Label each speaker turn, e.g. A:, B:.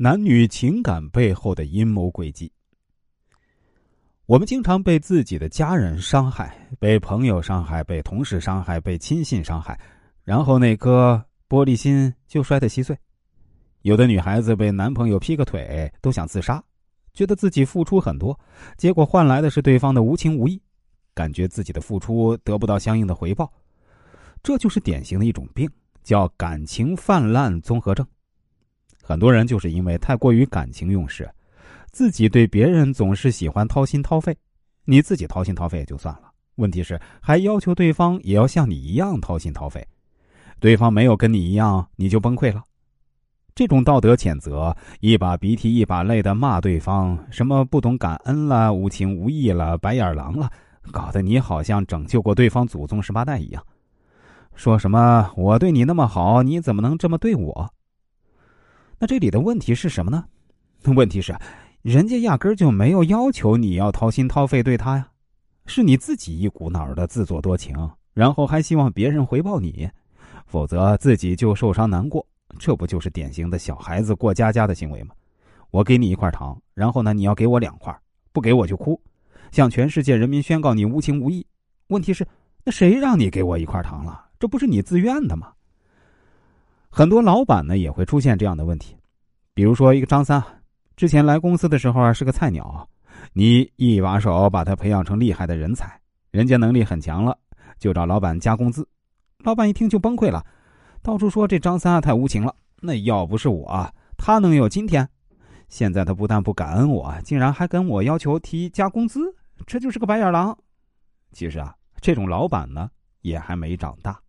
A: 男女情感背后的阴谋诡计。我们经常被自己的家人伤害，被朋友伤害，被同事伤害，被亲信伤害，然后那颗玻璃心就摔得稀碎。有的女孩子被男朋友劈个腿都想自杀，觉得自己付出很多，结果换来的是对方的无情无义，感觉自己的付出得不到相应的回报，这就是典型的一种病，叫感情泛滥综合症。很多人就是因为太过于感情用事，自己对别人总是喜欢掏心掏肺。你自己掏心掏肺也就算了，问题是还要求对方也要像你一样掏心掏肺。对方没有跟你一样，你就崩溃了。这种道德谴责，一把鼻涕一把泪的骂对方，什么不懂感恩了、无情无义了、白眼狼了，搞得你好像拯救过对方祖宗十八代一样。说什么我对你那么好，你怎么能这么对我？那这里的问题是什么呢？问题是，人家压根儿就没有要求你要掏心掏肺对他呀，是你自己一股脑的自作多情，然后还希望别人回报你，否则自己就受伤难过。这不就是典型的小孩子过家家的行为吗？我给你一块糖，然后呢，你要给我两块，不给我就哭，向全世界人民宣告你无情无义。问题是，那谁让你给我一块糖了？这不是你自愿的吗？很多老板呢也会出现这样的问题，比如说一个张三，之前来公司的时候啊是个菜鸟，你一把手把他培养成厉害的人才，人家能力很强了，就找老板加工资，老板一听就崩溃了，到处说这张三啊太无情了，那要不是我，他能有今天？现在他不但不感恩我，竟然还跟我要求提加工资，这就是个白眼狼。其实啊，这种老板呢也还没长大。